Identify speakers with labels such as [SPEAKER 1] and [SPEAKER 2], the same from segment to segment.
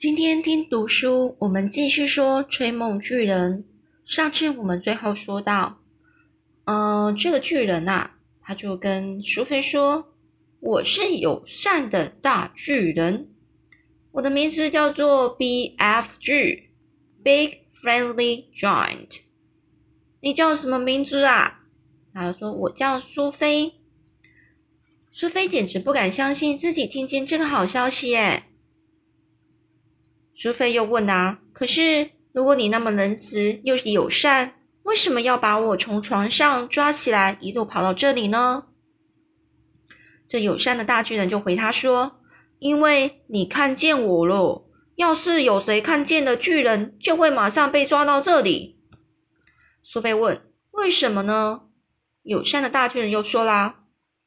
[SPEAKER 1] 今天听读书，我们继续说吹梦巨人。上次我们最后说到，嗯，这个巨人呐，他就跟苏菲说：“我是友善的大巨人，我的名字叫做 BFG，Big Friendly Giant。你叫什么名字啊？”他说：“我叫苏菲。”苏菲简直不敢相信自己听见这个好消息，哎。苏菲又问啊，可是如果你那么仁慈又友善，为什么要把我从床上抓起来，一路跑到这里呢？这友善的大巨人就回他说：“因为你看见我了。要是有谁看见了巨人，就会马上被抓到这里。”苏菲问：“为什么呢？”友善的大巨人又说啦：“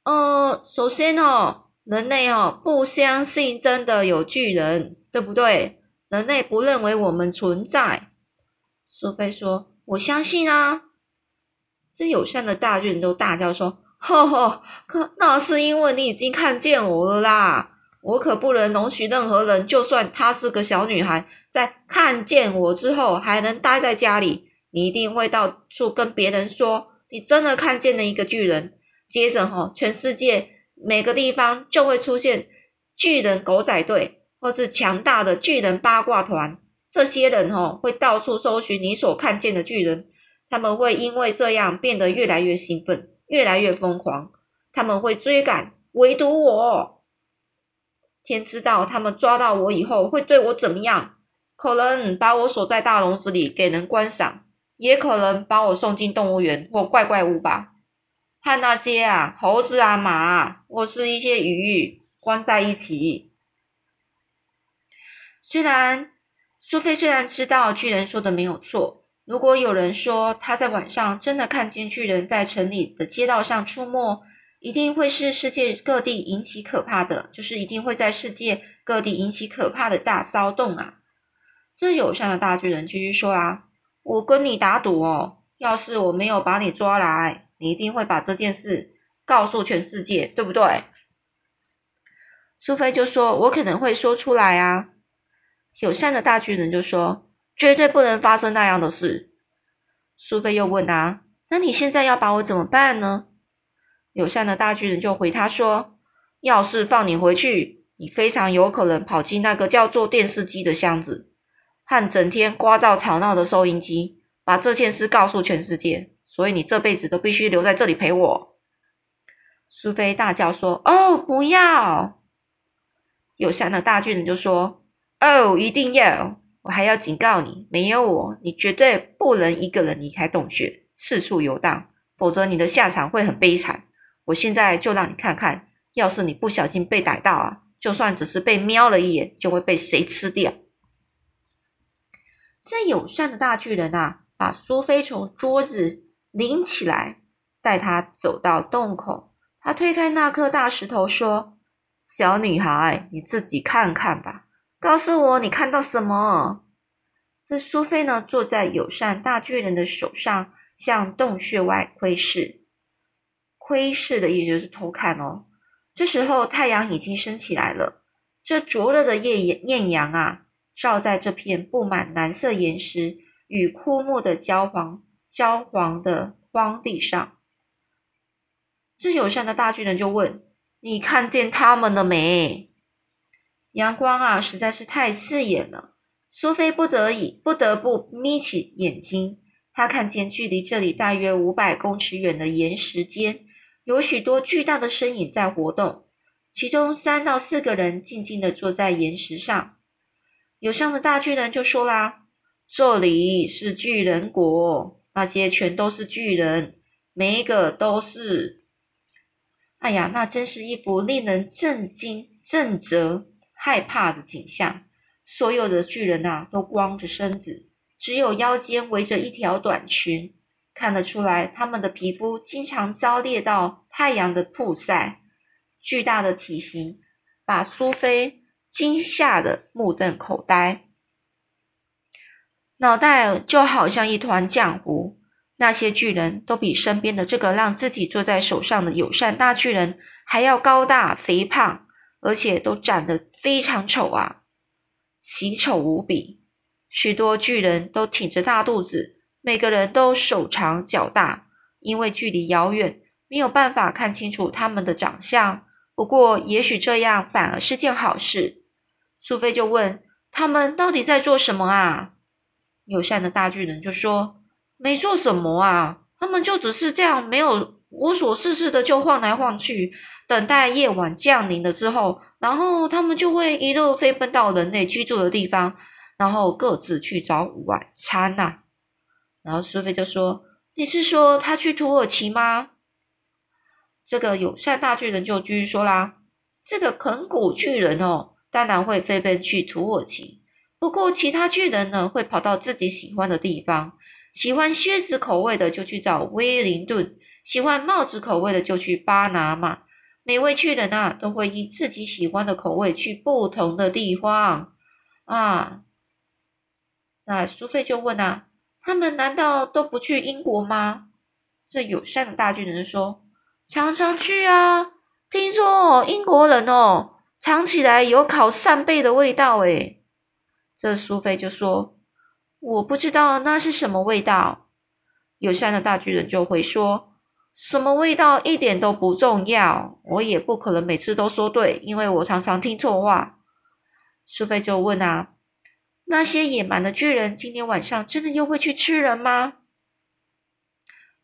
[SPEAKER 1] 呃，首先哦，人类哦不相信真的有巨人，对不对？”人类不认为我们存在，苏菲说：“我相信啊。”这友善的大巨人都大叫说：“呵呵，可那是因为你已经看见我了啦！我可不能容许任何人，就算她是个小女孩，在看见我之后还能待在家里。你一定会到处跟别人说，你真的看见了一个巨人。接着，哈，全世界每个地方就会出现巨人狗仔队。”或是强大的巨人八卦团，这些人哦会到处搜寻你所看见的巨人，他们会因为这样变得越来越兴奋，越来越疯狂，他们会追赶，唯独我，天知道他们抓到我以后会对我怎么样？可能把我锁在大笼子里给人观赏，也可能把我送进动物园或怪怪屋吧，和那些啊猴子啊马或是一些鱼关在一起。虽然苏菲虽然知道巨人说的没有错，如果有人说他在晚上真的看见巨人在城里的街道上出没，一定会是世界各地引起可怕的，就是一定会在世界各地引起可怕的大骚动啊！这友善的大巨人继续说啊：“我跟你打赌哦，要是我没有把你抓来，你一定会把这件事告诉全世界，对不对？”苏菲就说：“我可能会说出来啊。”友善的大巨人就说：“绝对不能发生那样的事。”苏菲又问：“啊，那你现在要把我怎么办呢？”友善的大巨人就回他说：“要是放你回去，你非常有可能跑进那个叫做电视机的箱子，和整天聒噪吵闹的收音机，把这件事告诉全世界。所以你这辈子都必须留在这里陪我。”苏菲大叫说：“哦，不要！”友善的大巨人就说。哦，一定要！我还要警告你，没有我，你绝对不能一个人离开洞穴，四处游荡，否则你的下场会很悲惨。我现在就让你看看，要是你不小心被逮到啊，就算只是被瞄了一眼，就会被谁吃掉。这友善的大巨人啊，把苏菲从桌子拎起来，带她走到洞口。他推开那颗大石头，说：“小女孩，你自己看看吧。”告诉我你看到什么？这苏菲呢，坐在友善大巨人的手上，向洞穴外窥视。窥视的意思就是偷看哦。这时候太阳已经升起来了，这灼热的艳艳阳啊，照在这片布满蓝色岩石与枯木的焦黄焦黄的荒地上。这友善的大巨人就问：“你看见他们了没？”阳光啊，实在是太刺眼了。苏菲不得已不得不眯起眼睛。她看见距离这里大约五百公尺远的岩石间，有许多巨大的身影在活动。其中三到四个人静静的坐在岩石上。有上的大巨人就说啦：“这里是巨人国，那些全都是巨人，每一个都是……哎呀，那真是一幅令人震惊、震折。”害怕的景象，所有的巨人呐都光着身子，只有腰间围着一条短裙，看得出来他们的皮肤经常遭烈到太阳的曝晒。巨大的体型把苏菲惊吓的目瞪口呆，脑袋就好像一团浆糊。那些巨人都比身边的这个让自己坐在手上的友善大巨人还要高大肥胖。而且都长得非常丑啊！奇丑无比。许多巨人都挺着大肚子，每个人都手长脚大，因为距离遥远，没有办法看清楚他们的长相。不过，也许这样反而是件好事。苏菲就问他们到底在做什么啊？友善的大巨人就说：“没做什么啊，他们就只是这样，没有无所事事的就晃来晃去，等待夜晚降临了之后，然后他们就会一路飞奔到人类居住的地方，然后各自去找晚餐呐。”然后苏菲就说：“你是说他去土耳其吗？”这个友善大巨人就继续说啦：“这个啃骨巨人哦，当然会飞奔去土耳其。不过其他巨人呢，会跑到自己喜欢的地方。喜欢靴子口味的就去找威灵顿，喜欢帽子口味的就去巴拿马。每位巨人啊，都会以自己喜欢的口味去不同的地方啊。”那苏菲就问啊：“他们难道都不去英国吗？”这友善的大巨人说。常常去啊！听说英国人哦，尝起来有烤扇贝的味道诶。这苏菲就说：“我不知道那是什么味道。”友善的大巨人就会说：“什么味道一点都不重要，我也不可能每次都说对，因为我常常听错话。”苏菲就问啊：“那些野蛮的巨人今天晚上真的又会去吃人吗？”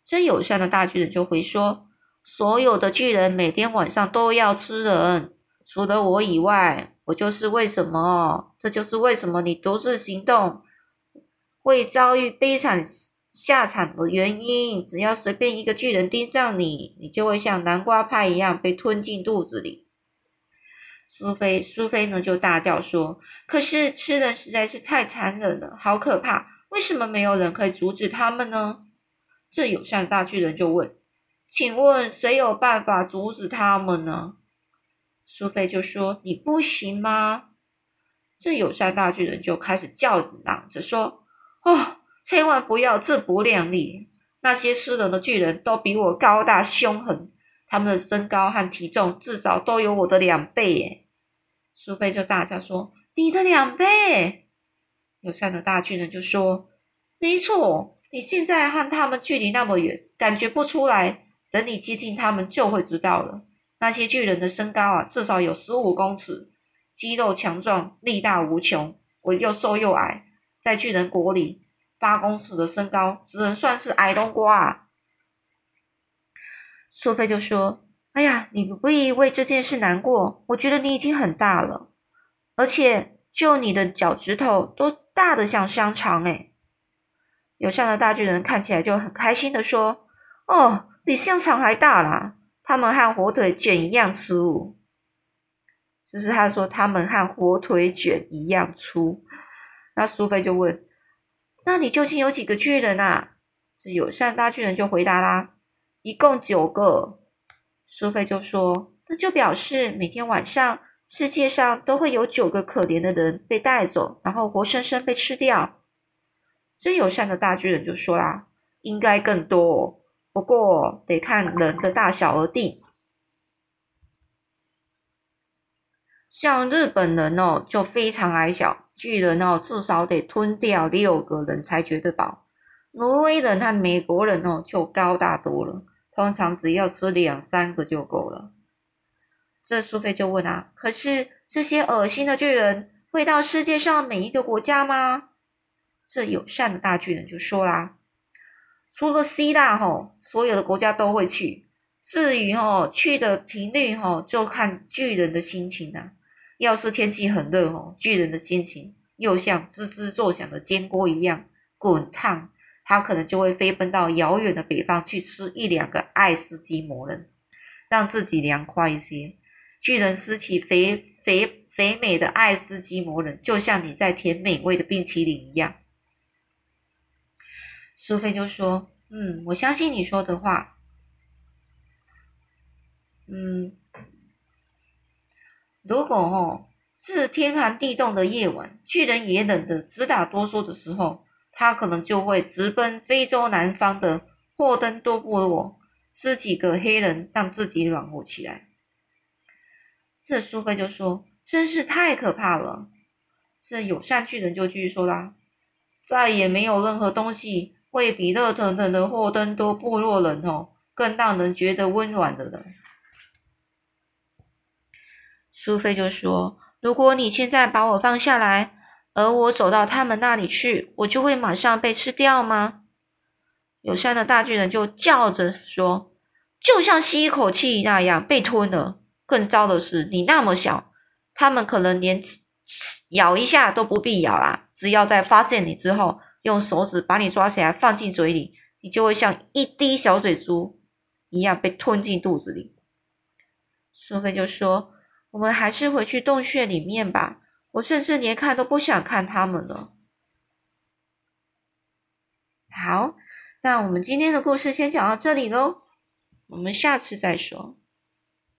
[SPEAKER 1] 真友善的大巨人就会说。所有的巨人每天晚上都要吃人，除了我以外，我就是为什么？这就是为什么你独自行动会遭遇悲惨下场的原因。只要随便一个巨人盯上你，你就会像南瓜派一样被吞进肚子里。苏菲，苏菲呢就大叫说：“可是吃人实在是太残忍了，好可怕！为什么没有人可以阻止他们呢？”这友善大巨人就问。请问谁有办法阻止他们呢？苏菲就说：“你不行吗？”这友善大巨人就开始叫嚷着说：“哦，千万不要自不量力！那些吃人的巨人都比我高大凶狠，他们的身高和体重至少都有我的两倍耶！”苏菲就大叫说：“你的两倍！”友善的大巨人就说：“没错，你现在和他们距离那么远，感觉不出来。”等你接近他们，就会知道了。那些巨人的身高啊，至少有十五公尺，肌肉强壮，力大无穷。我又瘦又矮，在巨人国里，八公尺的身高只能算是矮冬瓜啊。苏菲就说：“哎呀，你不必为这件事难过。我觉得你已经很大了，而且就你的脚趾头都大的像香肠哎。”有善的大巨人看起来就很开心的说：“哦。”比香肠还大啦！他们和火腿卷一样粗，就是他说他们和火腿卷一样粗。那苏菲就问：“那你究竟有几个巨人啊？”这友善大巨人就回答啦：“一共九个。”苏菲就说：“那就表示每天晚上世界上都会有九个可怜的人被带走，然后活生生被吃掉。”真友善的大巨人就说啦：“应该更多。”不过得看人的大小而定，像日本人哦就非常矮小，巨人哦至少得吞掉六个人才觉得饱。挪威人和美国人哦就高大多了，通常只要吃两三个就够了。这苏菲就问啊，可是这些恶心的巨人会到世界上每一个国家吗？这友善的大巨人就说啦。除了希腊吼，所有的国家都会去。至于吼去的频率吼，就看巨人的心情啦。要是天气很热哦，巨人的心情又像吱吱作响的煎锅一样滚烫，他可能就会飞奔到遥远的北方去吃一两个爱斯基摩人，让自己凉快一些。巨人吃起肥肥肥美的爱斯基摩人，就像你在舔美味的冰淇淋一样。苏菲就说：“嗯，我相信你说的话。嗯，如果哦是天寒地冻的夜晚，巨人也冷得直打哆嗦的时候，他可能就会直奔非洲南方的霍登多部落，吃几个黑人，让自己暖和起来。”这苏菲就说：“真是太可怕了。”这友善巨人就继续说啦：“再也没有任何东西会比热腾腾的霍登多部落人哦更让人觉得温暖的了。”苏菲就说：“如果你现在把我放下来，而我走到他们那里去，我就会马上被吃掉吗？”友善的大巨人就叫着说：“就像吸一口气那样被吞了。更糟的是，你那么小，他们可能连咬一下都不必咬啦。只要在发现你之后，用手指把你抓起来放进嘴里，你就会像一滴小水珠一样被吞进肚子里。”苏菲就说。我们还是回去洞穴里面吧。我甚至连看都不想看他们了。好，那我们今天的故事先讲到这里喽，我们下次再说。